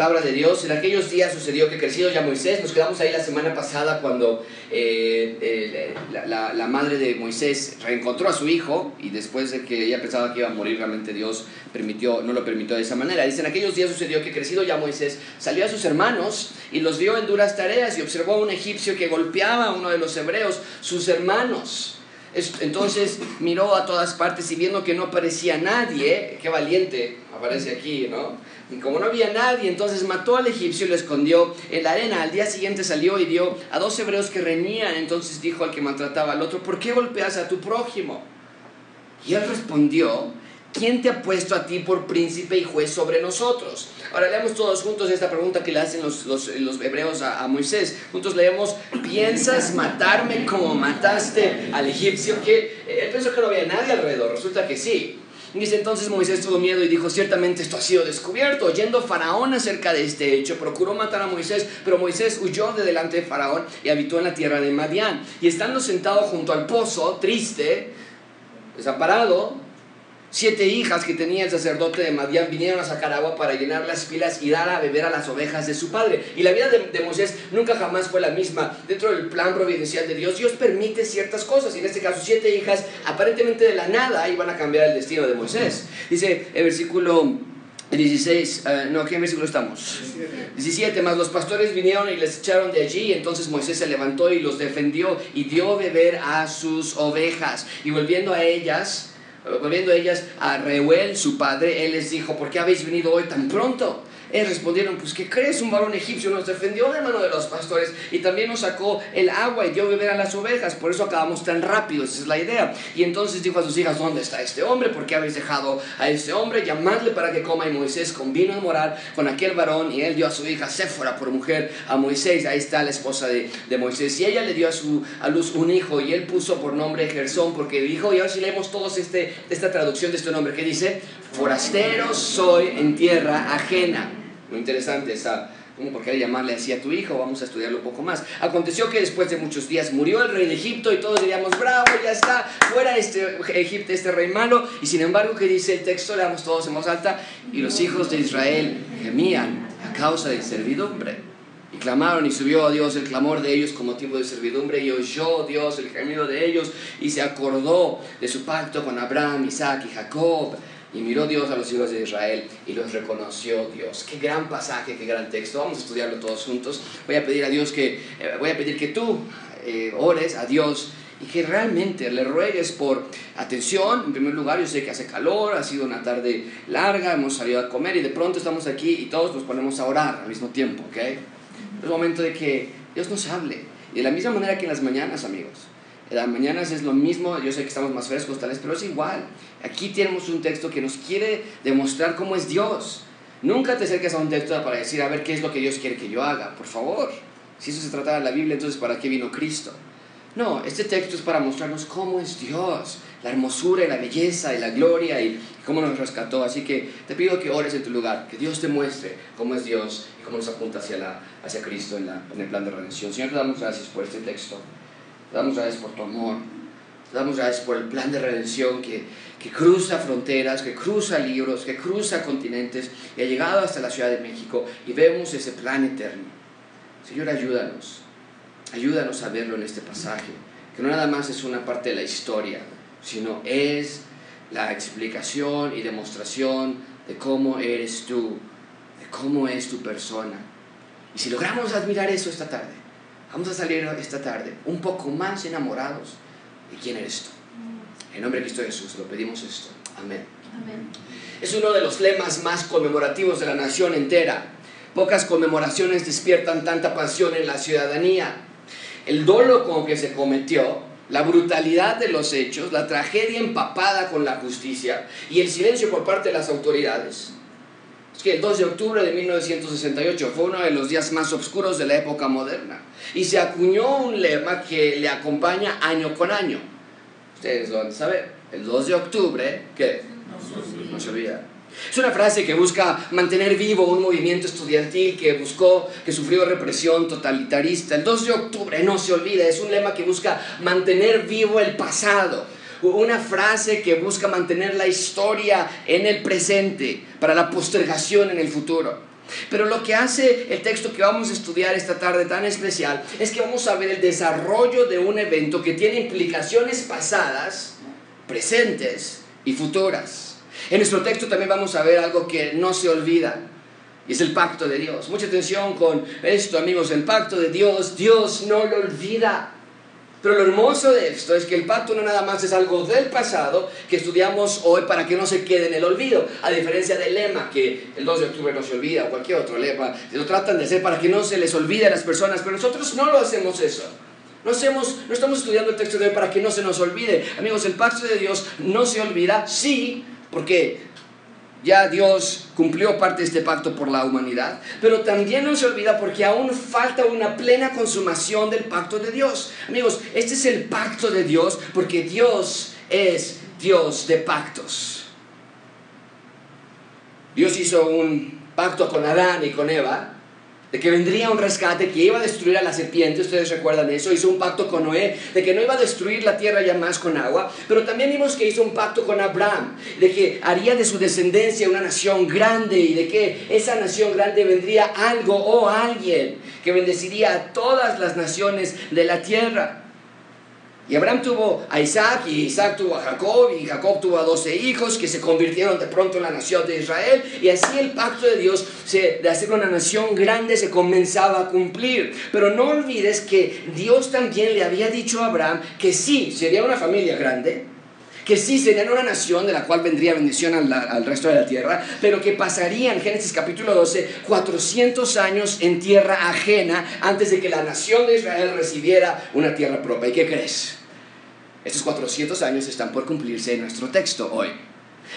palabra de Dios. En aquellos días sucedió que crecido ya Moisés, nos quedamos ahí la semana pasada cuando eh, eh, la, madre de Moisés reencontró a su hijo y después de que ella pensaba que iba a morir, realmente Dios permitió, no lo permitió de esa manera. Dice, en aquellos días sucedió que crecido ya Moisés salió a sus hermanos y los vio en duras tareas y observó a un egipcio que golpeaba a uno de los hebreos, sus hermanos. Entonces miró a todas partes y viendo que no aparecía nadie, qué valiente aparece aquí, ¿no? Y como no había nadie, entonces mató al egipcio y lo escondió en la arena. Al día siguiente salió y vio a dos hebreos que reñían. Entonces dijo al que maltrataba al otro, ¿por qué golpeas a tu prójimo? Y él respondió, ¿quién te ha puesto a ti por príncipe y juez sobre nosotros? Ahora leamos todos juntos esta pregunta que le hacen los, los, hebreos a, a, Moisés. Juntos leemos, ¿piensas matarme como mataste al egipcio? Que él pensó que no había nadie alrededor, resulta que sí. Dice entonces Moisés tuvo miedo y dijo, ciertamente esto ha sido descubierto. Oyendo Faraón acerca de este hecho, procuró matar a Moisés, pero Moisés huyó de delante de Faraón y habitó en la tierra de Madián. Y estando sentado junto al pozo, triste, desamparado, Siete hijas que tenía el sacerdote de Madián vinieron a sacar agua para llenar las pilas y dar a beber a las ovejas de su padre. Y la vida de, Moisés nunca jamás fue la misma. Dentro del plan providencial de Dios, Dios permite ciertas cosas. Y en este caso, siete hijas aparentemente de la nada iban a cambiar el destino de Moisés. Dice el versículo 16, eh, no, ¿qué versículo estamos? 17, más los pastores vinieron y les echaron de allí, entonces Moisés se levantó y los defendió y dio beber a sus ovejas. Y volviendo a ellas, Volviendo ellas a Reuel, su padre, él les dijo, ¿por qué habéis venido hoy tan pronto? Ellos respondieron, pues ¿qué crees? Un varón egipcio nos defendió de mano de los pastores y también nos sacó el agua y dio beber a las ovejas. Por eso acabamos tan rápido, esa es la idea. Y entonces dijo a sus hijas, ¿dónde está este hombre? ¿Por qué habéis dejado a este hombre? Llamadle para que coma. Y Moisés convino a morar con aquel varón y él dio a su hija Séfora por mujer a Moisés. Ahí está la esposa de, de Moisés. Y ella le dio a, su, a luz un hijo y él puso por nombre Gersón porque dijo, y ahora si leemos todos este, esta traducción de este nombre que dice, forastero soy en tierra ajena muy interesante esa, ¿cómo por qué llamarle así a tu hijo? Vamos a estudiarlo un poco más. Aconteció que después de muchos días murió el rey de Egipto y todos diríamos, bravo, ya está, fuera este Egipto, este rey malo. Y sin embargo, ¿qué dice el texto? Leamos todos en voz alta. Y los hijos de Israel gemían a causa de servidumbre. Y clamaron y subió a Dios el clamor de ellos como motivo de servidumbre y oyó Dios el gemido de ellos y se acordó de su pacto con Abraham, Isaac y Jacob y miró Dios a los hijos de Israel y los reconoció Dios. Qué gran pasaje, qué gran texto. Vamos a estudiarlo todos juntos. Voy a pedir a Dios que, eh, voy a pedir que tú eh, ores a Dios y que realmente le ruegues por atención. En primer lugar, yo sé que hace calor, ha sido una tarde larga, hemos salido a comer y de pronto estamos aquí y todos nos ponemos a orar al mismo tiempo, ¿ok? Es momento de que Dios nos hable. Y de la misma manera que en las mañanas, amigos. Las mañanas es lo mismo, yo sé que estamos más frescos tal vez, pero es igual. Aquí tenemos un texto que nos quiere demostrar cómo es Dios. Nunca te acerques a un texto para decir, a ver, ¿qué es lo que Dios quiere que yo haga? Por favor. Si eso se trata de la Biblia, entonces ¿para qué vino Cristo? No, este texto es para mostrarnos cómo es Dios, la hermosura y la belleza y la gloria y cómo nos rescató. Así que te pido que ores en tu lugar, que Dios te muestre cómo es Dios y cómo nos apunta hacia, la, hacia Cristo en, la, en el plan de redención. Señor, te damos gracias por este texto. Te damos gracias por tu amor. Te damos gracias por el plan de redención que, que cruza fronteras, que cruza libros, que cruza continentes y ha llegado hasta la Ciudad de México y vemos ese plan eterno. Señor, ayúdanos. Ayúdanos a verlo en este pasaje, que no nada más es una parte de la historia, sino es la explicación y demostración de cómo eres tú, de cómo es tu persona. Y si logramos admirar eso esta tarde, Vamos a salir esta tarde un poco más enamorados de quién eres tú. En nombre de Cristo Jesús lo pedimos esto. Amén. Es uno de los lemas más conmemorativos de la nación entera. Pocas conmemoraciones despiertan tanta pasión en la ciudadanía. El dolo con que se cometió, la brutalidad de los hechos, la tragedia empapada con la justicia y el silencio por parte de las autoridades que el 2 de octubre de 1968 fue uno de los días más oscuros de la época moderna. Y se acuñó un lema que le acompaña año con año. Ustedes lo van a saber. El 2 de octubre, ¿qué? No se olvida. Es una frase que busca mantener vivo un movimiento estudiantil que buscó, que sufrió represión totalitarista. El 2 de octubre no se olvida, es un lema que busca mantener vivo el pasado una frase que busca mantener la historia en el presente para la postergación en el futuro. Pero lo que hace el texto que vamos a estudiar esta tarde tan especial es que vamos a ver el desarrollo de un evento que tiene implicaciones pasadas, presentes y futuras. En nuestro texto también vamos a ver algo que no se olvida. Y es el pacto de Dios. Mucha atención con esto, amigos. El pacto de Dios, Dios no lo olvida. Pero lo hermoso de esto es que el pacto no nada más es algo del pasado que estudiamos hoy para que no se quede en el olvido, a diferencia del lema que el 2 de octubre no se olvida o cualquier otro lema, lo tratan de hacer para que no se les olvide a las personas, pero nosotros no lo hacemos eso. No, hacemos, no estamos estudiando el texto de hoy para que no se nos olvide. Amigos, el pacto de Dios no se olvida, sí, porque ya Dios cumplió parte de este pacto por la humanidad, pero también no se olvida porque aún falta una plena consumación del pacto de Dios. Amigos, este es el pacto de Dios porque Dios es Dios de pactos. Dios hizo un pacto con Adán y con Eva de que vendría un rescate que iba a destruir a la serpiente, ustedes recuerdan eso, hizo un pacto con Noé, de que no iba a destruir la tierra ya más con agua, pero también vimos que hizo un pacto con Abraham, de que haría de su descendencia una nación grande y de que esa nación grande vendría algo o alguien que bendeciría a todas las naciones de la tierra. Y Abraham tuvo a Isaac y Isaac tuvo a Jacob y Jacob tuvo a doce hijos que se convirtieron de pronto en la nación de Israel y así el pacto de Dios de hacer una nación grande se comenzaba a cumplir. Pero no olvides que Dios también le había dicho a Abraham que sí, sería una familia grande, que sí serían una nación de la cual vendría bendición al, al, resto de la tierra, pero que pasarían, Génesis capítulo 12, 400 años en tierra ajena antes de que la nación de Israel recibiera una tierra propia. ¿Y qué crees? Estos 400 años están por cumplirse en nuestro texto hoy.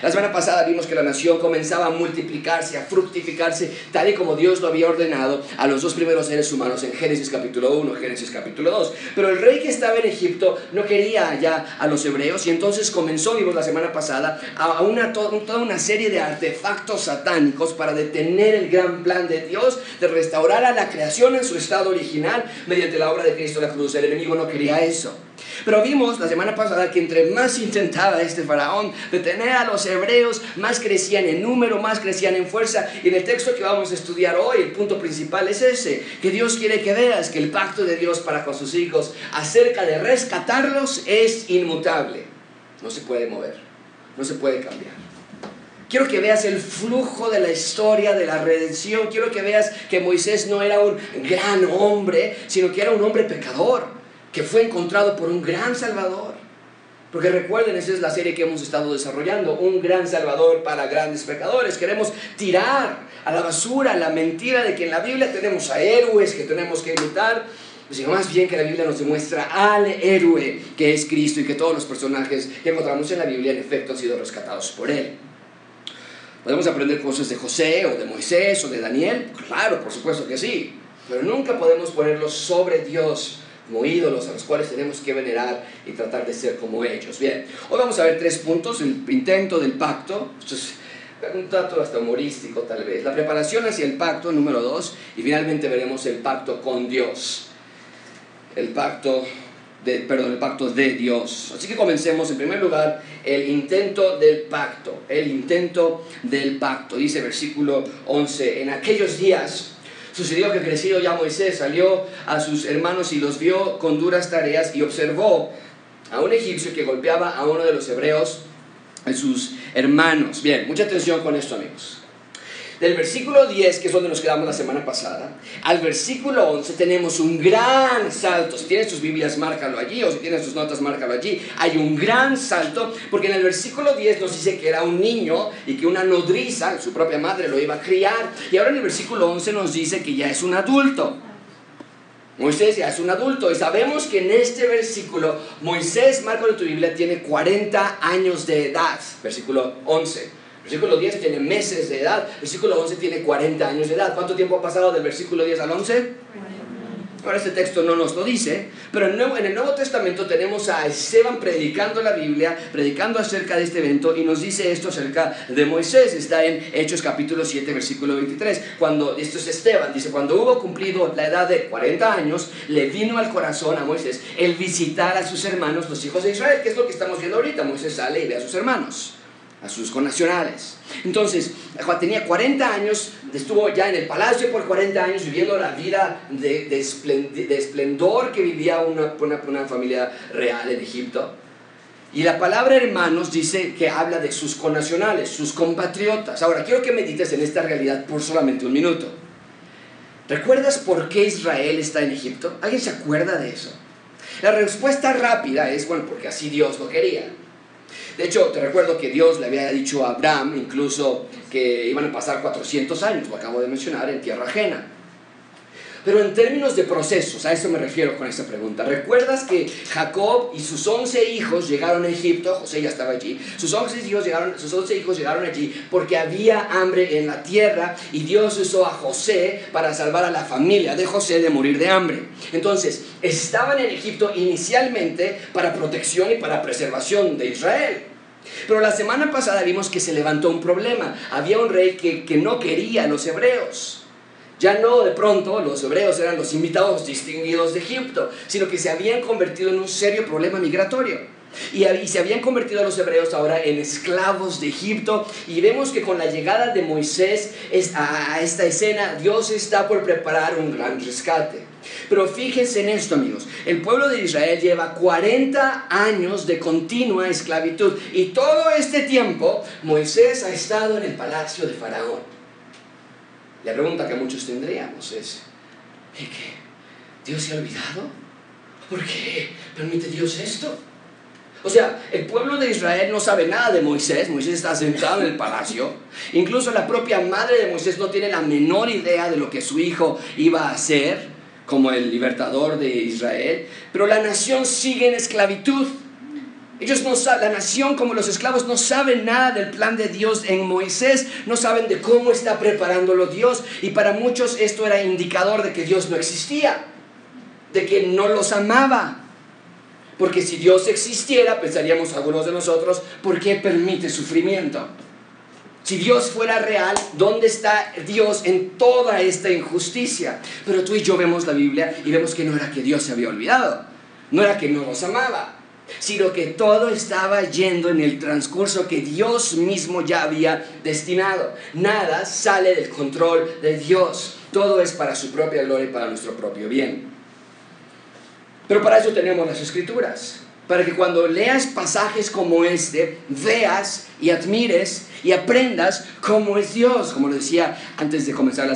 La semana pasada vimos que la nación comenzaba a multiplicarse, a fructificarse, tal y como Dios lo había ordenado a los dos primeros seres humanos en Génesis capítulo 1, Génesis capítulo 2. Pero el rey que estaba en Egipto no quería ya a los hebreos y entonces comenzó, vimos la semana pasada, a una, toda una serie de artefactos satánicos para detener el gran plan de Dios de restaurar a la creación en su estado original mediante la obra de Cristo en la cruz. El enemigo no quería eso. Pero vimos la semana pasada que entre más intentaba este faraón detener a los hebreos, más crecían en número, más crecían en fuerza. Y en el texto que vamos a estudiar hoy, el punto principal es ese, que Dios quiere que veas que el pacto de Dios para con sus hijos acerca de rescatarlos es inmutable. No se puede mover, no se puede cambiar. Quiero que veas el flujo de la historia de la redención. Quiero que veas que Moisés no era un gran hombre, sino que era un hombre pecador que fue encontrado por un gran Salvador. Porque recuerden, esa es la serie que hemos estado desarrollando, un gran Salvador para grandes pecadores. Queremos tirar a la basura la mentira de que en la Biblia tenemos a héroes que tenemos que imitar, sino más bien que la Biblia nos demuestra al héroe que es Cristo y que todos los personajes que encontramos en la Biblia en efecto han sido rescatados por Él. ¿Podemos aprender cosas de José o de Moisés o de Daniel? Claro, por supuesto que sí, pero nunca podemos ponerlos sobre Dios como ídolos a los cuales tenemos que venerar y tratar de ser como ellos. Bien, hoy vamos a ver tres puntos, el intento del pacto, esto es un trato hasta humorístico tal vez, la preparación hacia el pacto, número dos, y finalmente veremos el pacto con Dios, el pacto de, perdón, el pacto de Dios. Así que comencemos en primer lugar el intento del pacto, el intento del pacto, dice versículo 11, en aquellos días Sucedió que crecido ya Moisés salió a sus hermanos y los vio con duras tareas y observó a un egipcio que golpeaba a uno de los hebreos, a sus hermanos. Bien, mucha atención con esto amigos. Del versículo 10, que es donde nos quedamos la semana pasada, al versículo 11 tenemos un gran salto. Si tienes tus Biblias, márcalo allí, o si tienes tus notas, márcalo allí. Hay un gran salto, porque en el versículo 10 nos dice que era un niño y que una nodriza, su propia madre, lo iba a criar. Y ahora en el versículo 11 nos dice que ya es un adulto. Moisés ya es un adulto y sabemos que en este versículo Moisés, marco de tu Biblia, tiene 40 años de edad. Versículo 11. Versículo 10 tiene meses de edad, versículo 11 tiene 40 años de edad. ¿Cuánto tiempo ha pasado del versículo 10 al 11? Ahora este texto no nos lo dice, pero en el Nuevo Testamento tenemos a Esteban predicando la Biblia, predicando acerca de este evento y nos dice esto acerca de Moisés. Está en Hechos capítulo 7, versículo 23. Cuando, esto es Esteban, dice, cuando hubo cumplido la edad de 40 años, le vino al corazón a Moisés el visitar a sus hermanos, los hijos de Israel, que es lo que estamos viendo ahorita. Moisés sale y ve a sus hermanos a sus connacionales. Entonces, tenía 40 años, estuvo ya en el palacio por 40 años viviendo la vida de, de, esplendor que vivía una, una, una familia real en Egipto. Y la palabra hermanos dice que habla de sus connacionales, sus compatriotas. Ahora, quiero que medites en esta realidad por solamente un minuto. ¿Recuerdas por qué Israel está en Egipto? ¿Alguien se acuerda de eso? La respuesta rápida es, bueno, porque así Dios lo quería. De hecho, te recuerdo que Dios le había dicho a Abraham incluso que iban a pasar 400 años, lo acabo de mencionar, en tierra ajena. Pero en términos de procesos, a eso me refiero con esta pregunta. ¿Recuerdas que Jacob y sus 11 hijos llegaron a Egipto? José ya estaba allí. Sus 11 hijos llegaron, sus 11 hijos llegaron allí porque había hambre en la tierra y Dios usó a José para salvar a la familia de José de morir de hambre. Entonces, estaban en Egipto inicialmente para protección y para preservación de Israel. Pero la semana pasada vimos que se levantó un problema. Había un rey que, que no quería a los hebreos. Ya no de pronto los hebreos eran los invitados distinguidos de Egipto, sino que se habían convertido en un serio problema migratorio. Y, se habían convertido los hebreos ahora en esclavos de Egipto. Y vemos que con la llegada de Moisés a esta escena, Dios está por preparar un gran rescate. Pero fíjense en esto, amigos. El pueblo de Israel lleva 40 años de continua esclavitud. Y todo este tiempo, Moisés ha estado en el palacio de Faraón. La pregunta que muchos tendríamos es, ¿qué? ¿Dios se ha olvidado? ¿Por qué permite Dios esto? O sea, el pueblo de Israel no sabe nada de Moisés, Moisés está sentado en el palacio, incluso la propia madre de Moisés no tiene la menor idea de lo que su hijo iba a hacer como el libertador de Israel, pero la nación sigue en esclavitud. Ellos no saben, la nación como los esclavos no saben nada del plan de Dios en Moisés, no saben de cómo está preparándolo Dios y para muchos esto era indicador de que Dios no existía, de que no los amaba. Porque si Dios existiera, pensaríamos algunos de nosotros, ¿por qué permite sufrimiento? Si Dios fuera real, ¿dónde está Dios en toda esta injusticia? Pero tú y yo vemos la Biblia y vemos que no era que Dios se había olvidado, no era que no nos amaba, sino que todo estaba yendo en el transcurso que Dios mismo ya había destinado. Nada sale del control de Dios. Todo es para su propia gloria y para nuestro propio bien. Pero para eso tenemos las escrituras para que cuando leas pasajes como este, veas y admires y aprendas cómo es Dios, como lo decía antes de comenzar la,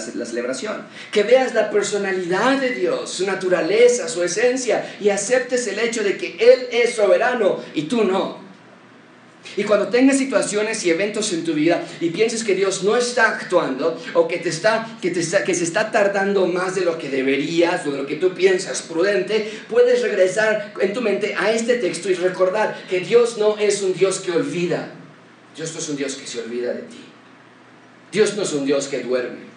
celebración. Que veas la personalidad de Dios, su naturaleza, su esencia, y aceptes el hecho de que Él es soberano y tú no. Y cuando tengas situaciones y eventos en tu vida y pienses que Dios no está actuando o que, te está, que, te que se está tardando más de lo que deberías o de lo que tú piensas prudente, puedes regresar en tu mente a este texto y recordar que Dios no es un Dios que olvida. Dios no es un Dios que se olvida de ti. Dios no es un Dios que duerme.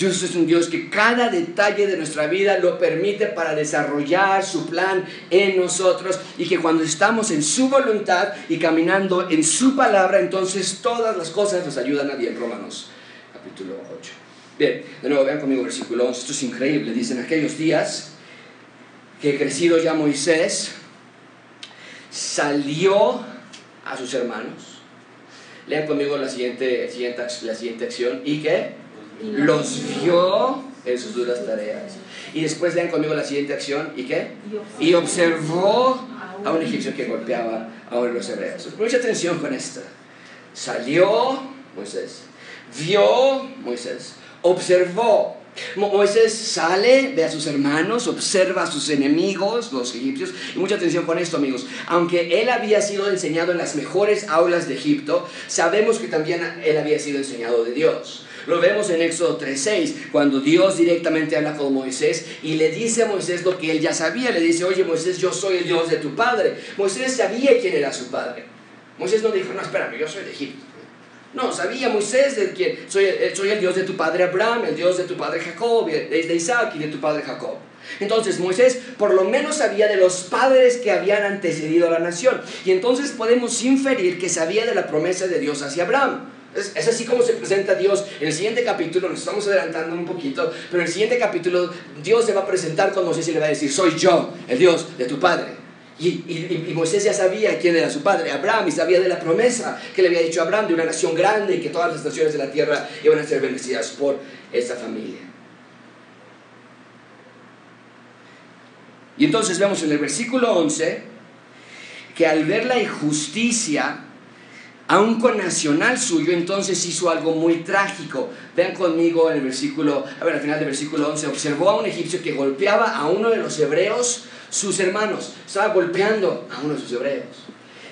Dios es un Dios que cada detalle de nuestra vida lo permite para desarrollar su plan en nosotros y que cuando estamos en su voluntad y caminando en su palabra, entonces todas las cosas nos ayudan a bien. Romanos capítulo 8. Bien, de nuevo vean conmigo versículo 11, esto es increíble. Dicen aquellos días que crecido ya Moisés salió a sus hermanos. Lean conmigo la siguiente, siguiente, la siguiente acción y que los vio en sus duras tareas. Y después lean conmigo la siguiente acción. ¿Y qué? Y observó a un egipcio que golpeaba a uno de los hebreos. Mucha atención con esto. Salió Moisés. Vio Moisés. Observó. Moisés sale, ve a sus hermanos, observa a sus enemigos, los egipcios, y mucha atención con esto, amigos. Aunque él había sido enseñado en las mejores aulas de Egipto, sabemos que también él había sido enseñado de Dios. Lo vemos en Éxodo 3.6, cuando Dios directamente habla con Moisés y le dice a Moisés lo que él ya sabía. Le dice, oye Moisés, yo soy el Dios de tu padre. Moisés sabía quién era su padre. Moisés no dijo, no, espérame, yo soy de Egipto. No, sabía Moisés de quién. Soy, soy el Dios de tu padre Abraham, el Dios de tu padre Jacob, de Isaac y de tu padre Jacob. Entonces Moisés por lo menos sabía de los padres que habían antecedido a la nación. Y entonces podemos inferir que sabía de la promesa de Dios hacia Abraham. Es, así como se presenta Dios. En el siguiente capítulo, nos estamos adelantando un poquito, pero en el siguiente capítulo Dios se va a presentar con Moisés y le va a decir, soy yo, el Dios de tu padre. Y, Moisés ya sabía quién era su padre, Abraham, y sabía de la promesa que le había dicho Abraham de una nación grande y que todas las naciones de la tierra iban a ser bendecidas por esa familia. Y entonces vemos en el versículo 11 que al ver la injusticia a un connacional suyo, entonces hizo algo muy trágico. Vean conmigo en el versículo, a ver, al final del versículo 11, observó a un egipcio que golpeaba a uno de los hebreos sus hermanos. Estaba golpeando a uno de sus hebreos.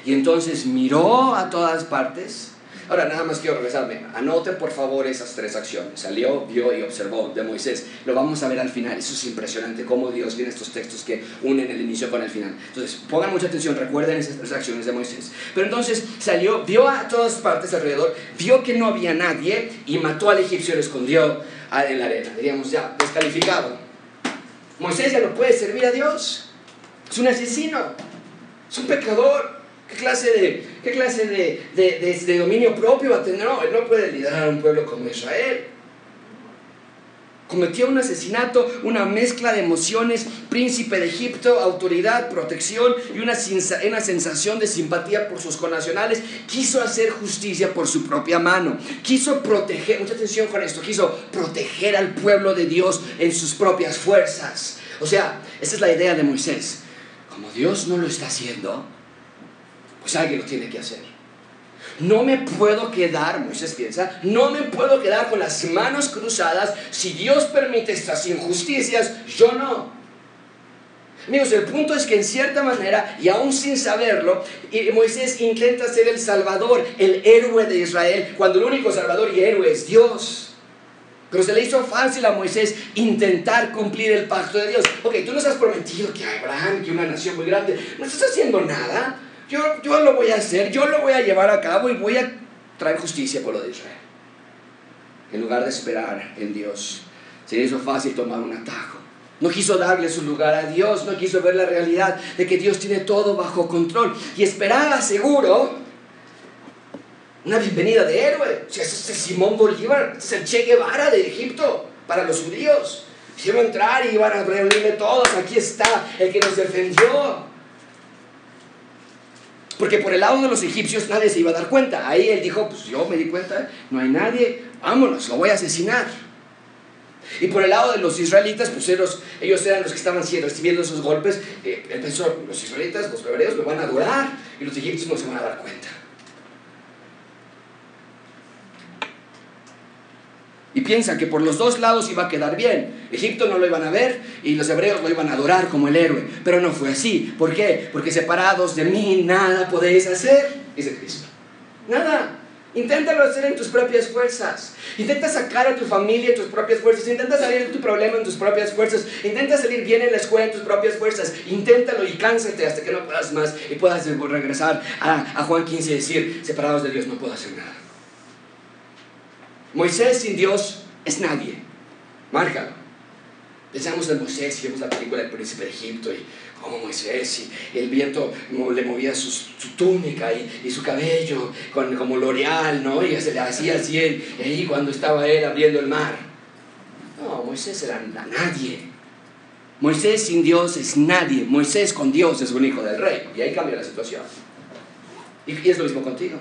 Y entonces miró a todas partes. Ahora, nada más quiero regresarme. Anoten por favor esas tres acciones. Salió, vio y observó de Moisés. Lo vamos a ver al final. Eso es impresionante cómo Dios tiene estos textos que unen el inicio con el final. Entonces, pongan mucha atención, recuerden esas tres acciones de Moisés. Pero entonces salió, vio a todas partes alrededor, vio que no había nadie y mató al egipcio y lo escondió en la arena. Diríamos ya, descalificado. Moisés ya no puede servir a Dios. Es un asesino, es un pecador. ¿Qué clase de, qué clase de, de, dominio propio va a tener? No, él no puede liderar un pueblo como Israel. Cometió un asesinato, una mezcla de emociones, príncipe de Egipto, autoridad, protección y una, una sensación de simpatía por sus connacionales. Quiso hacer justicia por su propia mano. Quiso proteger, mucha atención con esto, quiso proteger al pueblo de Dios en sus propias fuerzas. O sea, esa es la idea de Moisés como Dios no lo está haciendo, pues alguien lo tiene que hacer. No me puedo quedar, Moisés piensa, no me puedo quedar con las manos cruzadas. Si Dios permite estas injusticias, yo no. Amigos, el punto es que en cierta manera, y aún sin saberlo, Moisés intenta ser el salvador, el héroe de Israel, cuando el único salvador y héroe es Dios. Pero se le hizo fácil a Moisés intentar cumplir el pacto de Dios. Ok, tú nos has prometido que Abraham, que una nación muy grande, no estás haciendo nada. Yo, yo lo voy a hacer, yo lo voy a llevar a cabo y voy a traer justicia por lo de Israel. En lugar de esperar en Dios, se le hizo fácil tomar un atajo. No quiso darle su lugar a Dios, no quiso ver la realidad de que Dios tiene todo bajo control y esperaba seguro una bienvenida de héroe. Sea, es Simón Bolívar, es el Che Guevara de Egipto para los judíos. Entrar y iban a reunirme todos. Aquí está el que nos defendió. Porque por el lado de los egipcios nadie se iba a dar cuenta. Ahí él dijo, pues yo me di cuenta, no hay nadie, vámonos, lo voy a asesinar. Y por el lado de los israelitas, pues ellos, eran los que estaban recibiendo esos golpes. Eh, él pensó, los israelitas, los hebreos lo van a adorar y los egipcios no se van a dar cuenta. Y piensa que por los dos lados iba a quedar bien. Egipto no lo iban a ver y los hebreos lo iban a adorar como el héroe. Pero no fue así. ¿Por qué? Porque separados de mí nada podéis hacer, dice Cristo. Nada. Inténtalo hacer en tus propias fuerzas. Intenta sacar a tu familia en tus propias fuerzas. Intenta salir de tu problema en tus propias fuerzas. Intenta salir bien en la escuela en tus propias fuerzas. Inténtalo y cánsate hasta que no puedas más y puedas regresar a, a Juan 15 y decir, separados de Dios no puedo hacer nada. Moisés sin Dios es nadie. Márcalo. Pensamos en Moisés y vemos la película del príncipe de Egipto y cómo Moisés y el viento le movía su, túnica y, su cabello con, como L'Oreal, ¿no? Y se le hacía así ahí cuando estaba él abriendo el mar. No, Moisés era nadie. Moisés sin Dios es nadie. Moisés con Dios es un hijo del rey. Y ahí cambia la situación. y es lo mismo contigo.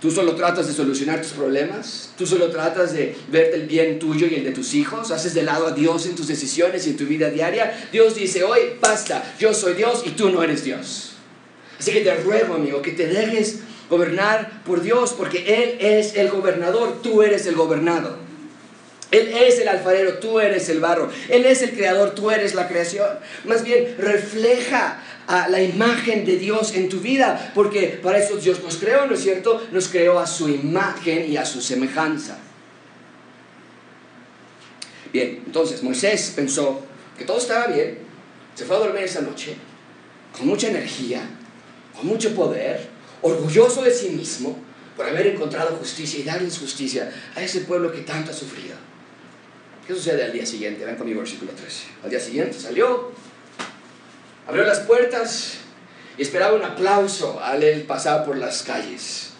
Tú solo tratas de solucionar tus problemas, tú solo tratas de verte el bien tuyo y el de tus hijos, haces de lado a Dios en tus decisiones y en tu vida diaria. Dios dice hoy, basta, yo soy Dios y tú no eres Dios. Así que te ruego, amigo, que te dejes gobernar por Dios, porque Él es el gobernador, tú eres el gobernado. Él es el alfarero, tú eres el barro. Él es el creador, tú eres la creación. Más bien, refleja a la imagen de Dios en tu vida, porque para eso Dios nos creó, ¿no es cierto? Nos creó a su imagen y a su semejanza. Bien, entonces Moisés pensó que todo estaba bien, se fue a dormir esa noche, con mucha energía, con mucho poder, orgulloso de sí mismo por haber encontrado justicia y darles justicia a ese pueblo que tanto ha sufrido. ¿Qué sucede al día siguiente? Ven conmigo, versículo 13. Al día siguiente salió, abrió las puertas y esperaba un aplauso al él pasar por las calles.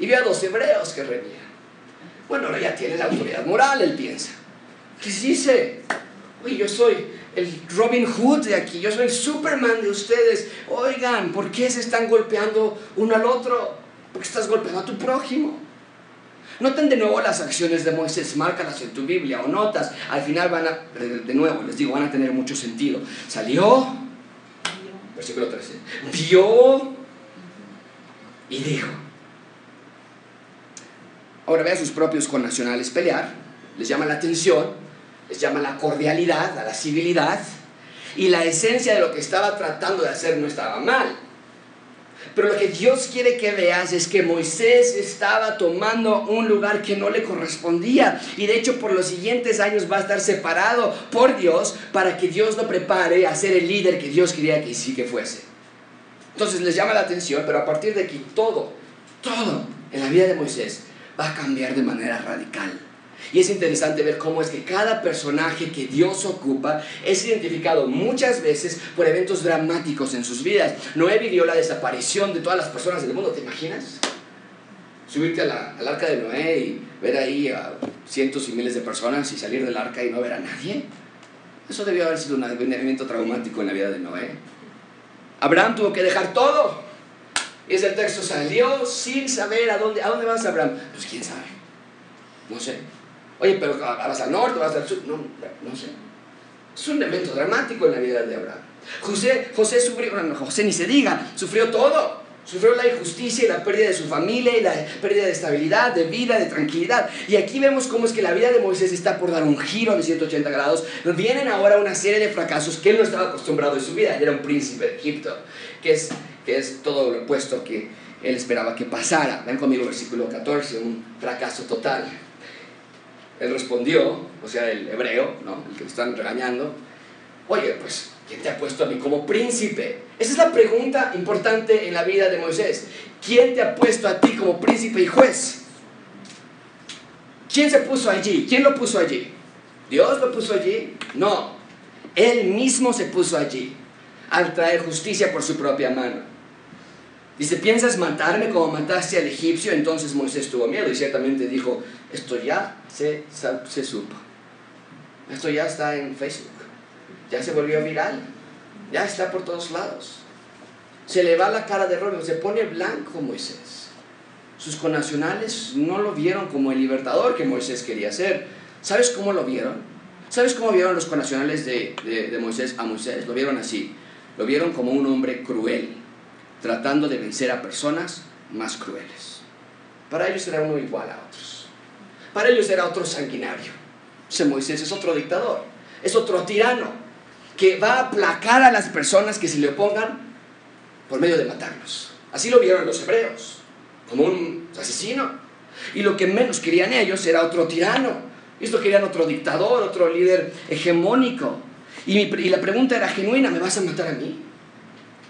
Y vio a dos hebreos que reñían. Bueno, ahora ya tiene la autoridad moral, él piensa. ¿Qué dice? Oye, yo soy el Robin Hood de aquí, yo soy el Superman de ustedes. Oigan, ¿por qué se están golpeando uno al otro? Porque estás golpeando a tu prójimo. Noten de nuevo las acciones de Moisés, márcalas en tu Biblia o notas. Al final van a, de nuevo, les digo, van a tener mucho sentido. Salió, versículo 13, vio y dijo. Ahora ve a sus propios connacionales pelear, les llama la atención, les llama la cordialidad, a la civilidad, y la esencia de lo que estaba tratando de hacer no estaba mal. Pero lo que Dios quiere que veas es que Moisés estaba tomando un lugar que no le correspondía. Y de hecho por los siguientes años va a estar separado por Dios para que Dios lo prepare a ser el líder que Dios quería que sí que fuese. Entonces les llama la atención, pero a partir de aquí todo, todo en la vida de Moisés va a cambiar de manera radical. Y es interesante ver cómo es que cada personaje que Dios ocupa es identificado muchas veces por eventos dramáticos en sus vidas. Noé vivió la desaparición de todas las personas del mundo, ¿te imaginas? Subirte al arca de Noé y ver ahí a cientos y miles de personas y salir del arca y no ver a nadie. Eso debió haber sido un evento traumático en la vida de Noé. Abraham tuvo que dejar todo. Y ese texto salió sin saber a dónde, a dónde vas Abraham. Pues quién sabe. No sé. Oye, pero vas al norte, vas al sur. No, no sé. Es un evento dramático en la vida de Abraham. José, José sufrió, no, José ni se diga, sufrió todo. Sufrió la injusticia y la pérdida de su familia y la pérdida de estabilidad, de vida, de tranquilidad. Y aquí vemos cómo es que la vida de Moisés está por dar un giro de 180 grados. Vienen ahora una serie de fracasos que él no estaba acostumbrado en su vida. Era un príncipe de Egipto, que es, que es todo lo opuesto que él esperaba que pasara. Ven conmigo versículo 14, un fracaso total. Él respondió, o sea, el hebreo, ¿no? el que están regañando, oye, pues, ¿quién te ha puesto a mí como príncipe? Esa es la pregunta importante en la vida de Moisés. ¿Quién te ha puesto a ti como príncipe y juez? ¿Quién se puso allí? ¿Quién lo puso allí? ¿Dios lo puso allí? No. Él mismo se puso allí al traer justicia por su propia mano. Dice, ¿piensas matarme como mataste al egipcio? Entonces Moisés tuvo miedo y ciertamente dijo, esto ya se, se supo. Esto ya está en Facebook. Ya se volvió viral. Ya está por todos lados. Se le va la cara de rojo, se pone blanco Moisés. Sus conacionales no lo vieron como el libertador que Moisés quería ser. ¿Sabes cómo lo vieron? ¿Sabes cómo vieron los conacionales de, de, de Moisés a Moisés? Lo vieron así. Lo vieron como un hombre cruel, tratando de vencer a personas más crueles. Para ellos era uno igual a otros. Para ellos era otro sanguinario. Ese Moisés es otro dictador, es otro tirano que va a aplacar a las personas que se le opongan por medio de matarlos. Así lo vieron los hebreos, como un asesino. Y lo que menos querían ellos era otro tirano. Esto querían otro dictador, otro líder hegemónico. Y, y la pregunta era genuina, ¿me vas a matar a mí?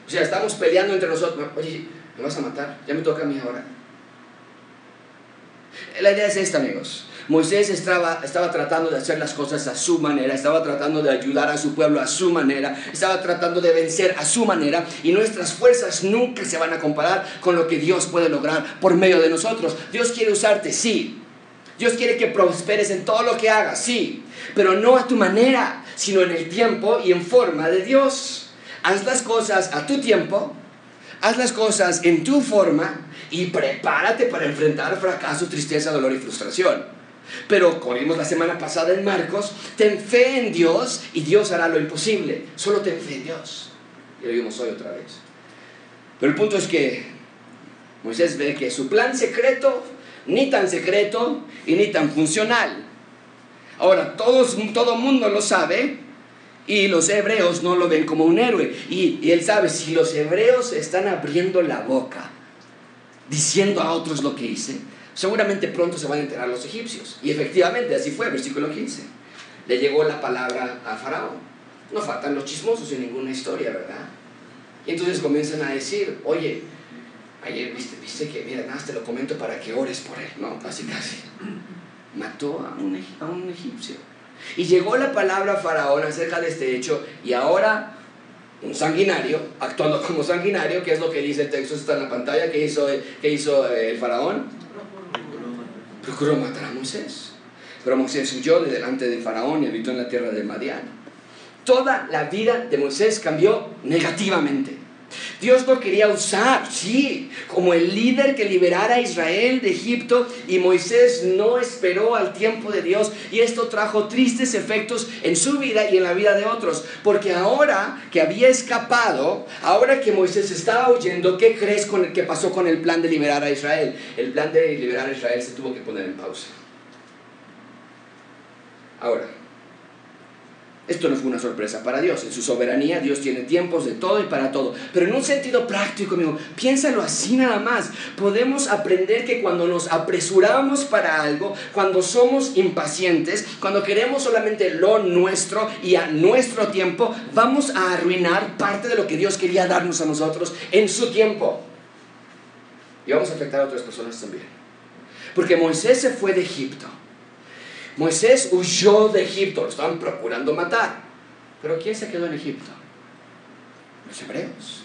O sea, estamos peleando entre nosotros. Oye, ¿me vas a matar? Ya me toca a mí ahora. La idea es esta, amigos. Moisés estaba, estaba tratando de hacer las cosas a su manera, estaba tratando de ayudar a su pueblo a su manera, estaba tratando de vencer a su manera y nuestras fuerzas nunca se van a comparar con lo que Dios puede lograr por medio de nosotros. Dios quiere usarte, sí. Dios quiere que prosperes en todo lo que hagas, sí, pero no a tu manera, sino en el tiempo y en forma de Dios. Haz las cosas a tu tiempo, haz las cosas en tu forma y prepárate para enfrentar fracaso, tristeza, dolor y frustración. Pero, como vimos la semana pasada en Marcos, ten fe en Dios y Dios hará lo imposible. Solo ten fe en Dios. Y lo vimos hoy otra vez. Pero el punto es que Moisés ve que su plan secreto, ni tan secreto y ni tan funcional. Ahora, todos, todo mundo lo sabe y los hebreos no lo ven como un héroe. Y, él sabe, si los hebreos están abriendo la boca, diciendo a otros lo que hice, seguramente pronto se van a enterar los egipcios. Y efectivamente, así fue, versículo 15. Le llegó la palabra a Faraón. No faltan los chismosos en ninguna historia, ¿verdad? Y entonces comienzan a decir, oye, ayer viste, viste que, mira, nada, te lo comento para que ores por él, ¿no? Casi, casi. Mató a un, a un egipcio. Y llegó la palabra a Faraón acerca de este hecho, y ahora un sanguinario, actuando como sanguinario, que es lo que dice el texto, está en la pantalla, que hizo, que hizo el faraón? procuró matar a Moisés. Pero Moisés huyó de delante de Faraón y habitó en la tierra de Madián. Toda la vida de Moisés cambió negativamente. Dios lo quería usar, sí, como el líder que liberara a Israel de Egipto y Moisés no esperó al tiempo de Dios y esto trajo tristes efectos en su vida y en la vida de otros, porque ahora que había escapado, ahora que Moisés estaba huyendo, ¿qué crees con el que pasó con el plan de liberar a Israel? El plan de liberar a Israel se tuvo que poner en pausa. Ahora, esto no fue una sorpresa para Dios. En su soberanía Dios tiene tiempos de todo y para todo. Pero en un sentido práctico, amigo, piénsalo así nada más. Podemos aprender que cuando nos apresuramos para algo, cuando somos impacientes, cuando queremos solamente lo nuestro y a nuestro tiempo, vamos a arruinar parte de lo que Dios quería darnos a nosotros en su tiempo. Y vamos a afectar a otras personas también. Porque Moisés se fue de Egipto Moisés huyó de Egipto, lo estaban procurando matar. Pero ¿quién se quedó en Egipto? Los hebreos.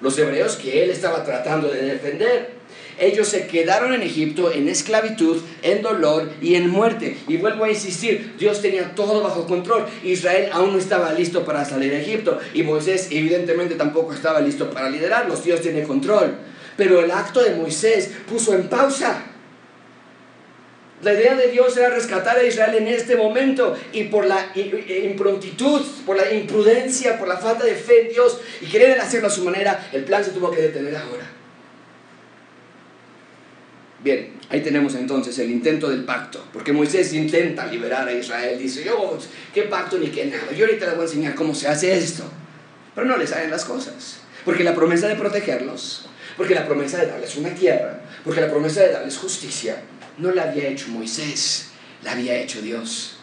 Los hebreos que él estaba tratando de defender. Ellos se quedaron en Egipto en esclavitud, en dolor y en muerte. Y vuelvo a insistir, Dios tenía todo bajo control. Israel aún no estaba listo para salir de Egipto. Y Moisés evidentemente tampoco estaba listo para liderarlos. Dios tiene control. Pero el acto de Moisés puso en pausa la idea de Dios era rescatar a Israel en este momento y por la improntitud, por la imprudencia, por la falta de fe en Dios y querer hacerlo a su manera, el plan se tuvo que detener ahora. Bien, ahí tenemos entonces el intento del pacto, porque Moisés intenta liberar a Israel, dice, yo, qué pacto ni qué nada, yo ahorita les voy a enseñar cómo se hace esto, pero no les salen las cosas, porque la promesa de protegerlos, porque la promesa de darles una tierra, porque la promesa de darles justicia, no la había hecho Moisés, la había hecho Dios.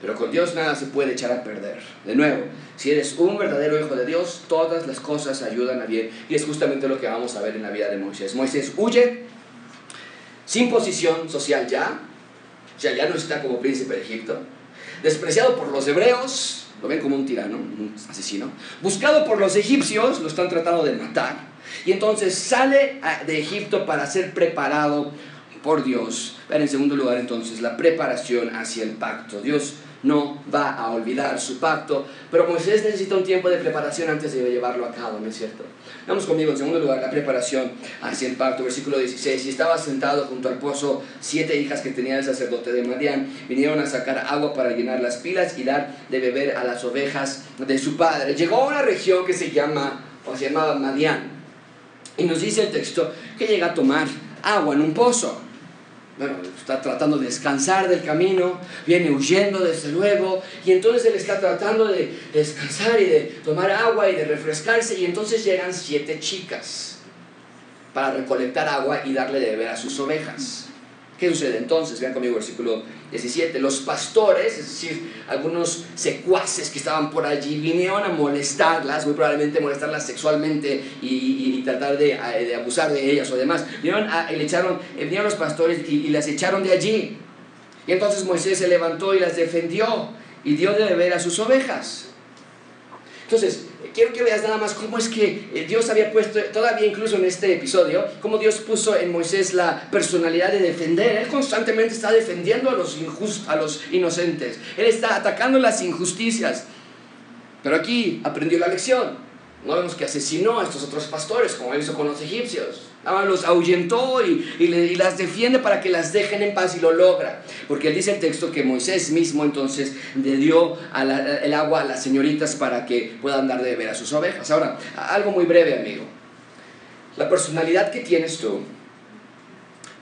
Pero con Dios nada se puede echar a perder. De nuevo, si eres un verdadero hijo de Dios, todas las cosas ayudan a bien. Y es justamente lo que vamos a ver en la vida de Moisés. Moisés huye sin posición social ya, ya ya no está como príncipe de Egipto, despreciado por los hebreos, lo ven como un tirano, un asesino, buscado por los egipcios, lo están tratando de matar, y entonces sale de Egipto para ser preparado por Dios. En segundo lugar, entonces, la preparación hacia el pacto. Dios no va a olvidar su pacto, pero Moisés necesita un tiempo de preparación antes de llevarlo a cabo, ¿no es cierto? Vamos conmigo, en segundo lugar, la preparación hacia el pacto, versículo 16. Y estaba sentado junto al pozo siete hijas que tenía el sacerdote de Madián. Vinieron a sacar agua para llenar las pilas y dar de beber a las ovejas de su padre. Llegó a una región que se llama, o se llamaba Madián. Y nos dice el texto que llega a tomar agua en un pozo bueno, está tratando de descansar del camino, viene huyendo desde luego, y entonces él está tratando de descansar y de tomar agua y de refrescarse, y entonces llegan siete chicas para recolectar agua y darle de beber a sus ovejas. ¿Qué sucede entonces? Vean conmigo versículo 17. Los pastores, es decir, algunos secuaces que estaban por allí, vinieron a molestarlas, muy probablemente molestarlas sexualmente y, tratar de, abusar de ellas o demás. Vinieron, a, le echaron, vinieron los pastores y, y las echaron de allí. Y entonces Moisés se levantó y las defendió y dio de beber a sus ovejas. Entonces, quiero que veas nada más cómo es que eh, Dios había puesto, todavía incluso en este episodio, cómo Dios puso en Moisés la personalidad de defender. Él constantemente está defendiendo a los, a los inocentes. Él está atacando las injusticias. Pero aquí aprendió la lección. No vemos que asesinó a estos otros pastores, como hizo con los egipcios. Los ahuyentó y, y, las defiende para que las dejen en paz y lo logra. Porque él dice el texto que Moisés mismo entonces le dio el agua a las señoritas para que puedan dar de beber a sus ovejas. Ahora, algo muy breve, amigo. La personalidad que tienes tú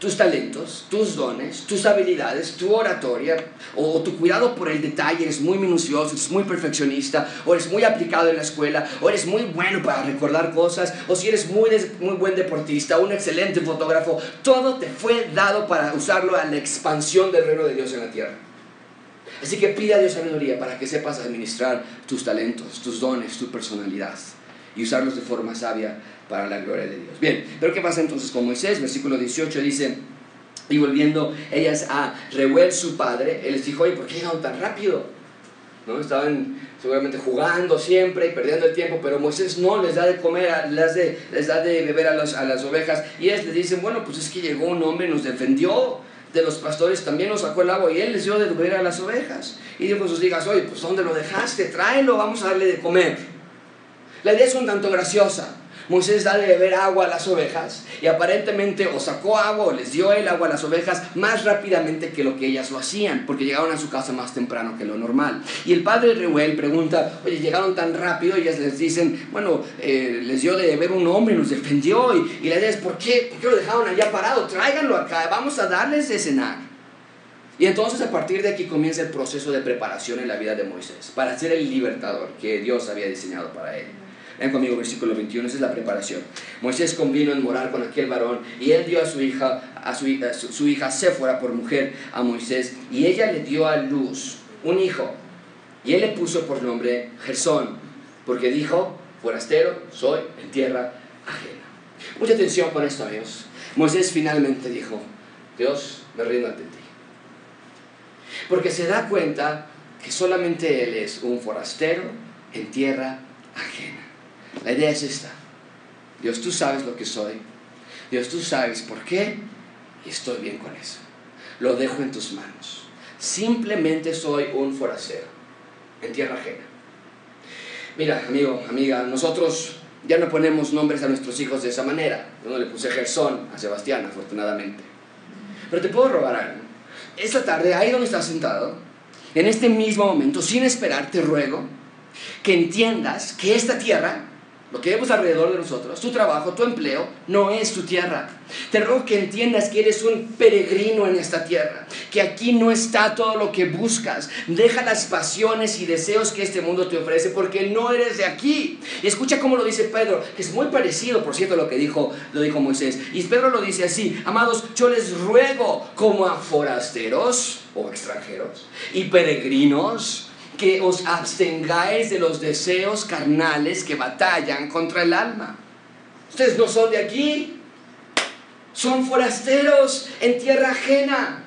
tus talentos, tus dones, tus habilidades, tu oratoria o tu cuidado por el detalle, eres muy minucioso, eres muy perfeccionista, o eres muy aplicado en la escuela, o eres muy bueno para recordar cosas, o si eres muy, muy buen deportista, un excelente fotógrafo, todo te fue dado para usarlo a la expansión del reino de Dios en la tierra. Así que pide a Dios sabiduría para que sepas administrar tus talentos, tus dones, tu personalidad y usarlos de forma sabia para la gloria de Dios. Bien, pero ¿qué pasa entonces con Moisés? Versículo 18 dice, y volviendo ellas a Reuel su padre, él les dijo, oye, ¿por qué llegaron tan rápido? ¿No? Estaban seguramente jugando siempre y perdiendo el tiempo, pero Moisés no les da de comer, les, les da de beber a, a las ovejas, y ellos le dicen, bueno, pues es que llegó un hombre nos defendió, de los pastores también nos sacó el agua y él les dio de beber a las ovejas. Y dijo a sus hijas, oye, pues ¿dónde lo dejaste? Tráelo, vamos a darle de comer. La idea es un tanto graciosa. Moisés da de beber agua a las ovejas y aparentemente o sacó agua o les dio el agua a las ovejas más rápidamente que lo que ellas lo hacían, porque llegaron a su casa más temprano que lo normal. Y el padre Reuel pregunta, oye, llegaron tan rápido, y ellas les dicen, bueno, eh, les dio de beber un hombre, nos defendió, y, y la idea es, ¿por qué? ¿por qué lo dejaron allá parado? Tráiganlo acá, vamos a darles de cenar. Y entonces a partir de aquí comienza el proceso de preparación en la vida de Moisés, para ser el libertador que Dios había diseñado para él. Ven conmigo, versículo 21, esa es la preparación. Moisés convino en morar con aquel varón y él dio a su hija, a su, su, hija Séfora por mujer a Moisés y ella le dio a luz un hijo y él le puso por nombre Gersón porque dijo, forastero soy en tierra ajena. Mucha atención con esto, amigos. Moisés finalmente dijo, Dios, me rindo ante ti. Porque se da cuenta que solamente él es un forastero en tierra ajena. La idea es esta. Dios, tú sabes lo que soy. Dios, tú sabes por qué. Y estoy bien con eso. Lo dejo en tus manos. Simplemente soy un forastero en tierra ajena. Mira, amigo, amiga, nosotros ya no ponemos nombres a nuestros hijos de esa manera. Yo no le puse Gersón a Sebastián, afortunadamente. Pero te puedo robar algo. Esta tarde, ahí donde estás sentado, en este mismo momento, sin esperar, te ruego que entiendas que esta tierra lo que vemos alrededor de nosotros, tu trabajo, tu empleo, no es tu tierra. Te ruego que entiendas que eres un peregrino en esta tierra, que aquí no está todo lo que buscas. Deja las pasiones y deseos que este mundo te ofrece porque no eres de aquí. Y escucha cómo lo dice Pedro, que es muy parecido, por cierto, a lo que dijo, lo dijo Moisés. Y Pedro lo dice así, amados, yo les ruego como a forasteros o extranjeros y peregrinos que os abstengáis de los deseos carnales que batallan contra el alma. Ustedes no son de aquí, son forasteros en tierra ajena.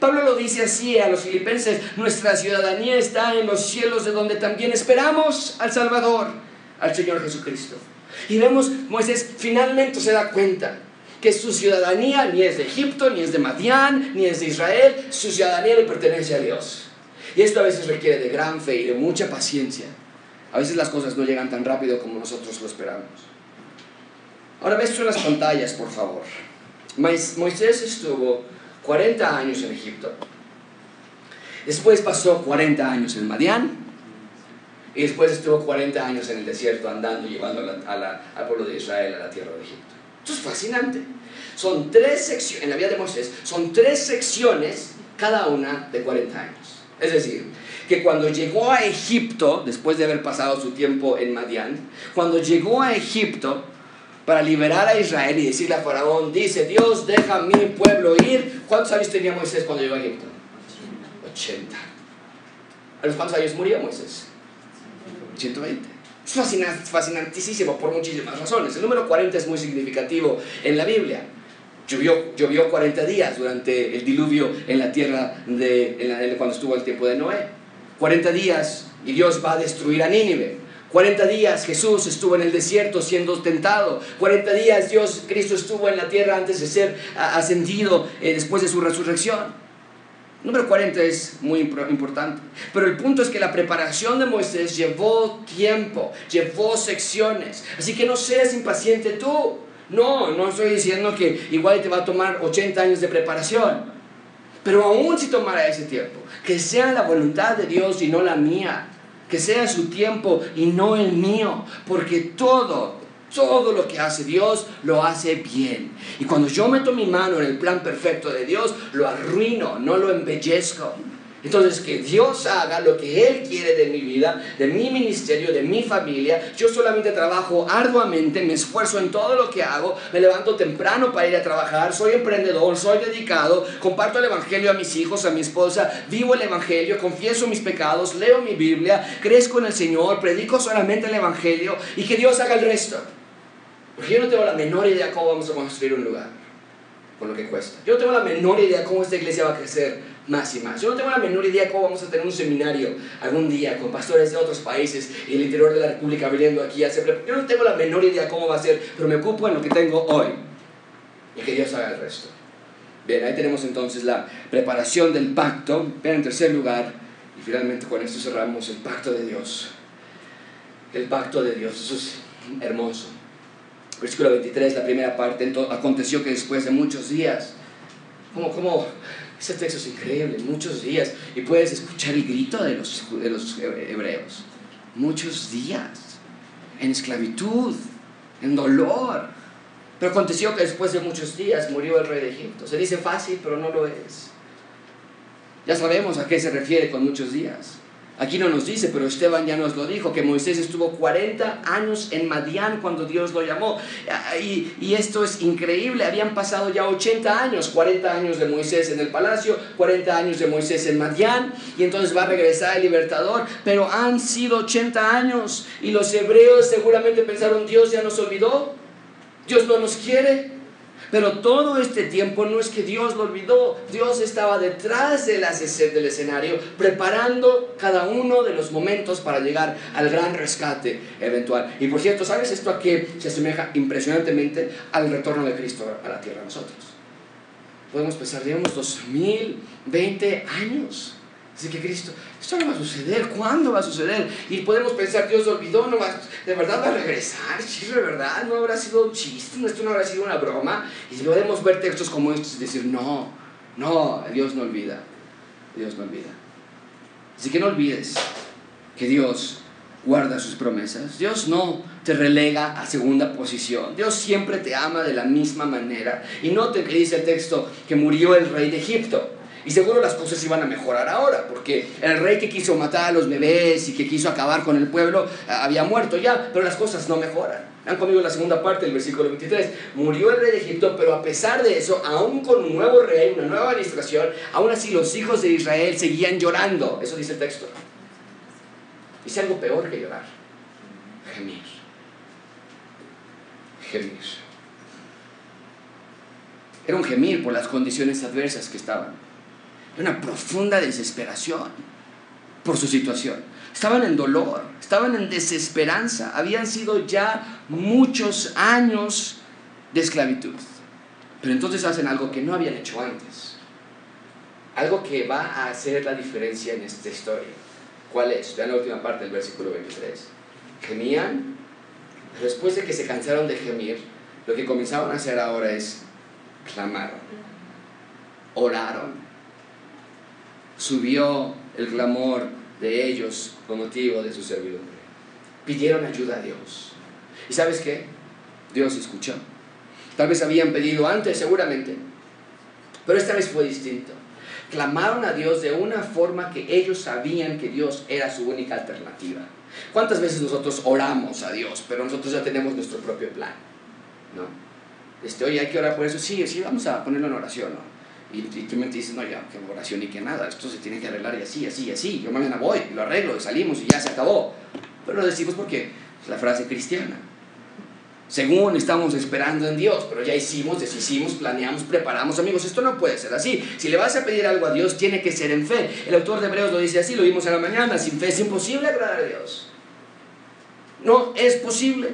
Pablo lo dice así a los filipenses, nuestra ciudadanía está en los cielos de donde también esperamos al Salvador, al Señor Jesucristo. Y vemos, Moisés finalmente se da cuenta que su ciudadanía ni es de Egipto, ni es de Madián, ni es de Israel, su ciudadanía le pertenece a Dios. Y esto a veces requiere de gran fe y de mucha paciencia. A veces las cosas no llegan tan rápido como nosotros lo esperamos. Ahora ves tú las pantallas, por favor. Moisés estuvo 40 años en Egipto. Después pasó 40 años en Madián. Y después estuvo 40 años en el desierto andando, llevando al pueblo de Israel a la tierra de Egipto. Esto es fascinante. Son tres secciones, en la vida de Moisés, son tres secciones, cada una de 40 años. Es decir, que cuando llegó a Egipto, después de haber pasado su tiempo en Madián, cuando llegó a Egipto para liberar a Israel y decirle a Faraón, dice, Dios deja a mi pueblo ir, ¿cuántos años tenía Moisés cuando llegó a Egipto? 80. ¿A los cuántos años murió Moisés? 120. Es fascinantísimo por muchísimas razones. El número 40 es muy significativo en la Biblia. Llovió, llovió 40 días durante el diluvio en la tierra de, cuando estuvo el tiempo de Noé. 40 días y Dios va a destruir a Nínive. 40 días Jesús estuvo en el desierto siendo tentado. 40 días Dios, Cristo estuvo en la tierra antes de ser ascendido eh, después de su resurrección. Número 40 es muy importante. Pero el punto es que la preparación de Moisés llevó tiempo, llevó secciones. Así que no seas impaciente tú. No, no estoy diciendo que igual te va a tomar 80 años de preparación. Pero aún si tomara ese tiempo, que sea la voluntad de Dios y no la mía. Que sea su tiempo y no el mío. Porque todo, todo lo que hace Dios lo hace bien. Y cuando yo meto mi mano en el plan perfecto de Dios, lo arruino, no lo embellezco. Entonces, que Dios haga lo que Él quiere de mi vida, de mi ministerio, de mi familia. Yo solamente trabajo arduamente, me esfuerzo en todo lo que hago, me levanto temprano para ir a trabajar, soy emprendedor, soy dedicado, comparto el Evangelio a mis hijos, a mi esposa, vivo el Evangelio, confieso mis pecados, leo mi Biblia, crezco en el Señor, predico solamente el Evangelio y que Dios haga el resto. Porque yo no tengo la menor idea cómo vamos a construir un lugar, con lo que cuesta. Yo no tengo la menor idea cómo esta iglesia va a crecer más y más. Yo no tengo la menor idea cómo vamos a tener un seminario algún día con pastores de otros países y el interior de la República viniendo aquí a hacer... Yo no tengo la menor idea cómo va a ser, pero me ocupo en lo que tengo hoy. Y que Dios haga el resto. Bien, ahí tenemos entonces la preparación del pacto. Bien, en tercer lugar, y finalmente con esto cerramos el pacto de Dios. El pacto de Dios, eso es hermoso. Versículo 23, la primera parte, aconteció que después de muchos días, como, como, ese texto es increíble, muchos días, y puedes escuchar el grito de los, de los hebreos, muchos días, en esclavitud, en dolor. Pero aconteció que después de muchos días murió el rey de Egipto. Se dice fácil, pero no lo es. Ya sabemos a qué se refiere con muchos días. Aquí no nos dice, pero Esteban ya nos lo dijo, que Moisés estuvo 40 años en Madián cuando Dios lo llamó. Y, y, esto es increíble, habían pasado ya 80 años, 40 años de Moisés en el palacio, 40 años de Moisés en Madián, y entonces va a regresar el libertador, pero han sido 80 años y los hebreos seguramente pensaron, Dios ya nos olvidó, Dios no nos quiere, pero todo este tiempo no es que Dios lo olvidó, Dios estaba detrás del escenario preparando cada uno de los momentos para llegar al gran rescate eventual. Y por cierto, ¿sabes esto a qué se asemeja impresionantemente al retorno de Cristo a la tierra nosotros? Podemos pensar, digamos, 2020 años. Así que Cristo, esto no va a suceder, ¿cuándo va a suceder? Y podemos pensar, Dios olvidó, no va, de verdad va a regresar, sí, de verdad, no habrá sido un chiste, esto no habrá sido una broma. Y podemos ver textos como estos y decir, no, no, Dios no olvida, Dios no olvida. Así que no olvides que Dios guarda sus promesas. Dios no te relega a segunda posición. Dios siempre te ama de la misma manera. Y note que dice el texto que murió el rey de Egipto. Y seguro las cosas iban a mejorar ahora, porque el rey que quiso matar a los bebés y que quiso acabar con el pueblo eh, había muerto ya, pero las cosas no mejoran. Han conmigo la segunda parte del versículo 23. Murió el rey de Egipto, pero a pesar de eso, aún con un nuevo rey, una nueva administración, aún así los hijos de Israel seguían llorando. Eso dice el texto. Dice algo peor que llorar. Gemir. Gemir. Era un gemir por las condiciones adversas que estaban una profunda desesperación por su situación. Estaban en dolor, estaban en desesperanza, habían sido ya muchos años de esclavitud. Pero entonces hacen algo que no habían hecho antes. Algo que va a hacer la diferencia en esta historia. ¿Cuál es? Vean la última parte del versículo 23. Gemían, después de que se cansaron de gemir, lo que comenzaron a hacer ahora es clamaron, oraron, subió el clamor de ellos con motivo de su servidumbre. Pidieron ayuda a Dios. ¿Y sabes qué? Dios escuchó. Tal vez habían pedido antes, seguramente, pero esta vez fue distinto. Clamaron a Dios de una forma que ellos sabían que Dios era su única alternativa. ¿Cuántas veces nosotros oramos a Dios, pero nosotros ya tenemos nuestro propio plan? ¿No? Este, oye, hay que orar por eso. Sí, sí, vamos a ponerlo en oración. ¿no? Y, tú me dices, no, ya, que oración y que nada, esto se tiene que arreglar y así, así, así. Yo mañana voy, lo arreglo, y salimos y ya se acabó. Pero lo decimos porque es la frase cristiana. Según estamos esperando en Dios, pero ya hicimos, deshicimos, planeamos, preparamos. Amigos, esto no puede ser así. Si le vas a pedir algo a Dios, tiene que ser en fe. El autor de Hebreos lo dice así, lo vimos en la mañana. Sin fe es imposible agradar a Dios. No es posible.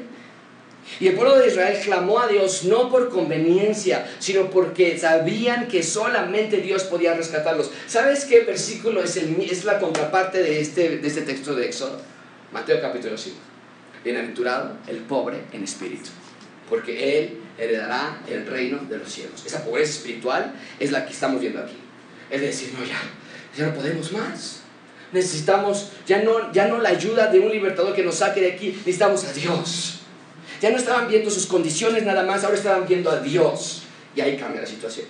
Y el pueblo de Israel clamó a Dios no por conveniencia, sino porque sabían que solamente Dios podía rescatarlos. ¿Sabes qué versículo es, el, es la contraparte de este, de este texto de Éxodo? Mateo capítulo 5. Bienaventurado el pobre en espíritu, porque él heredará el reino de los cielos. Esa pobreza espiritual es la que estamos viendo aquí. Es decir, no, ya, ya no podemos más. Necesitamos ya no, ya no la ayuda de un libertador que nos saque de aquí, necesitamos a Dios. Ya no estaban viendo sus condiciones nada más, ahora estaban viendo a Dios. Y ahí cambia la situación.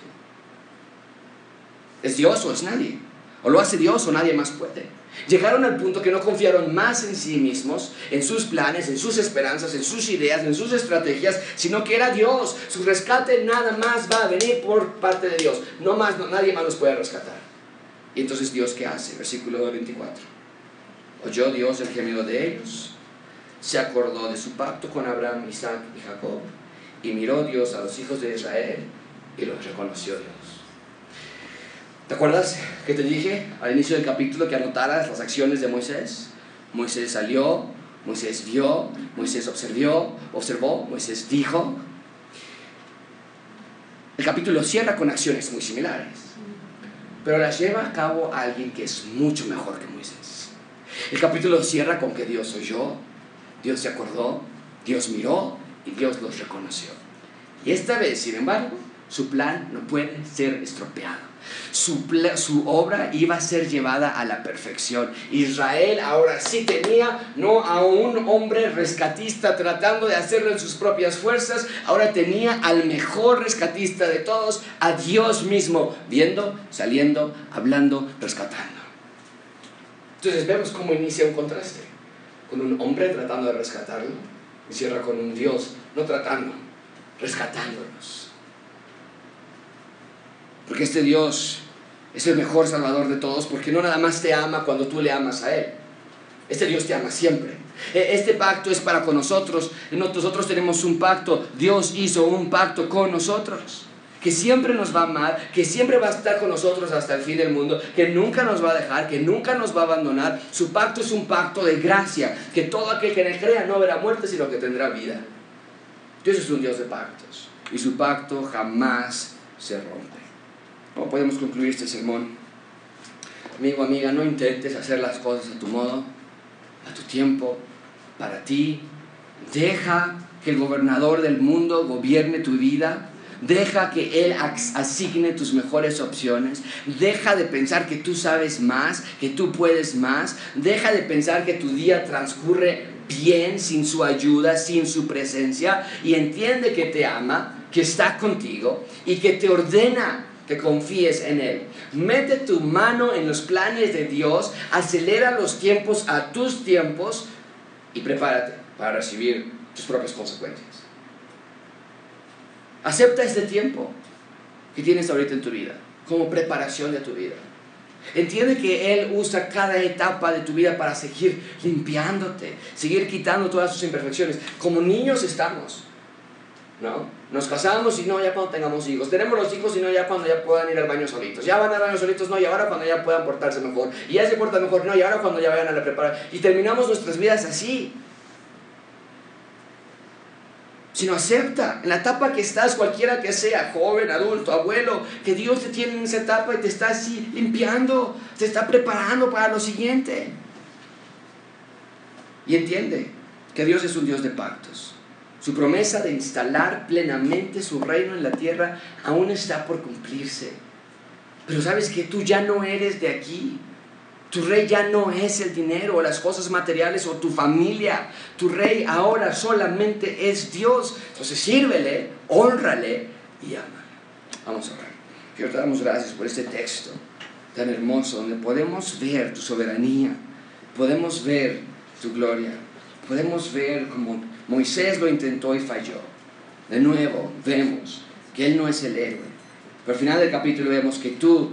¿Es Dios o es nadie? O lo hace Dios o nadie más puede. Llegaron al punto que no confiaron más en sí mismos, en sus planes, en sus esperanzas, en sus ideas, en sus estrategias, sino que era Dios. Su rescate nada más va a venir por parte de Dios. No más, nadie más los puede rescatar. Y entonces Dios qué hace? Versículo 24. Oyó Dios el gemido de ellos se acordó de su pacto con Abraham, Isaac y Jacob, y miró Dios a los hijos de Israel y los reconoció Dios. ¿Te acuerdas que te dije al inicio del capítulo que anotaras las acciones de Moisés? Moisés salió, Moisés vio, Moisés observó, observó, Moisés dijo. El capítulo cierra con acciones muy similares, pero las lleva a cabo alguien que es mucho mejor que Moisés. El capítulo cierra con que Dios oyó, Dios se acordó, Dios miró y Dios los reconoció. Y esta vez, sin embargo, su plan no puede ser estropeado. Su, obra iba a ser llevada a la perfección. Israel ahora sí tenía no a un hombre rescatista tratando de hacerlo en sus propias fuerzas, ahora tenía al mejor rescatista de todos, a Dios mismo, viendo, saliendo, hablando, rescatando. Entonces vemos cómo inicia un contraste, con un hombre tratando de rescatarlo y cierra con un Dios no tratando, rescatándolos. Porque este Dios es el mejor salvador de todos, porque no nada más te ama cuando tú le amas a Él. Este Dios te ama siempre. E, este pacto es para con nosotros. Nosotros tenemos un pacto. Dios hizo un pacto con nosotros. Que siempre nos va a amar, que siempre va a estar con nosotros hasta el fin del mundo, que nunca nos va a dejar, que nunca nos va a abandonar. Su pacto es un pacto de gracia, que todo aquel que él crea no verá muerte, sino que tendrá vida. Dios es un Dios de pactos y su pacto jamás se rompe. ¿Cómo podemos concluir este sermón? Amigo, amiga, no intentes hacer las cosas a tu modo, a tu tiempo, para ti. Deja que el gobernador del mundo gobierne tu vida. Deja que Él asigne tus mejores opciones. Deja de pensar que tú sabes más, que tú puedes más. Deja de pensar que tu día transcurre bien sin su ayuda, sin su presencia. Y entiende que te ama, que está contigo y que te ordena que confíes en Él. Mete tu mano en los planes de Dios, acelera los tiempos a tus tiempos y prepárate para recibir tus propias consecuencias. Acepta este tiempo que tienes ahorita en tu vida como preparación de tu vida. Entiende que Él usa cada etapa de tu vida para seguir limpiándote, seguir quitando todas sus imperfecciones. Como niños estamos. ¿no? Nos casamos y no, ya cuando tengamos hijos. Tenemos los hijos y no, ya cuando ya puedan ir al baño solitos. Ya van al baño solitos, no, y ahora cuando ya puedan portarse mejor. Y ya se portan mejor, no, y ahora cuando ya vayan a la preparación. Y terminamos nuestras vidas así. Sino acepta en la etapa que estás, cualquiera que sea, joven, adulto, abuelo, que Dios te tiene en esa etapa y te está así limpiando, te está preparando para lo siguiente. Y entiende que Dios es un Dios de pactos. Su promesa de instalar plenamente su reino en la tierra aún está por cumplirse. Pero sabes que tú ya no eres de aquí. Tu rey ya no es el dinero o las cosas materiales o tu familia. Tu rey ahora solamente es Dios. Entonces sírvele, honrale y ama. Vamos a orar. Quiero te damos gracias por este texto tan hermoso donde podemos ver tu soberanía, podemos ver tu gloria, podemos ver como Moisés lo intentó y falló. De nuevo, vemos que él no es el héroe. Pero al final del capítulo vemos que tú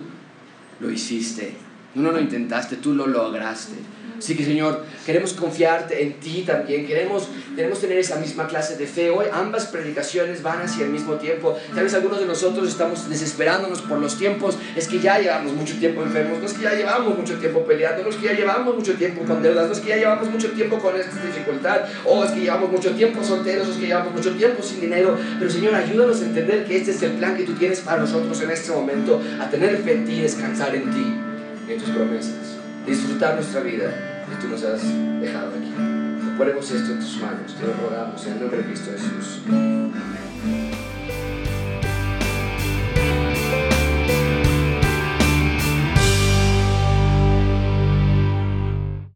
lo hiciste. Tú no lo intentaste, tú lo lograste. Así que Señor, queremos confiarte en ti también, queremos, queremos tener esa misma clase de fe. Hoy ambas predicaciones van hacia el mismo tiempo. Tal vez algunos de nosotros estamos desesperándonos por los tiempos. Es que ya llevamos mucho tiempo enfermos, no es que ya llevamos mucho tiempo peleando, no es que ya llevamos mucho tiempo con deudas, no es que ya llevamos mucho tiempo con esta dificultad, o es que llevamos mucho tiempo solteros, o es que llevamos mucho tiempo sin dinero. Pero Señor, ayúdanos a entender que este es el plan que tú tienes para nosotros en este momento, a tener fe en ti, descansar en ti, en tus promesas disfrutar nuestra vida que tú nos has dejado aquí. Ponemos esto en tus manos, te lo rogamos en el nombre de Cristo Jesús. Amén.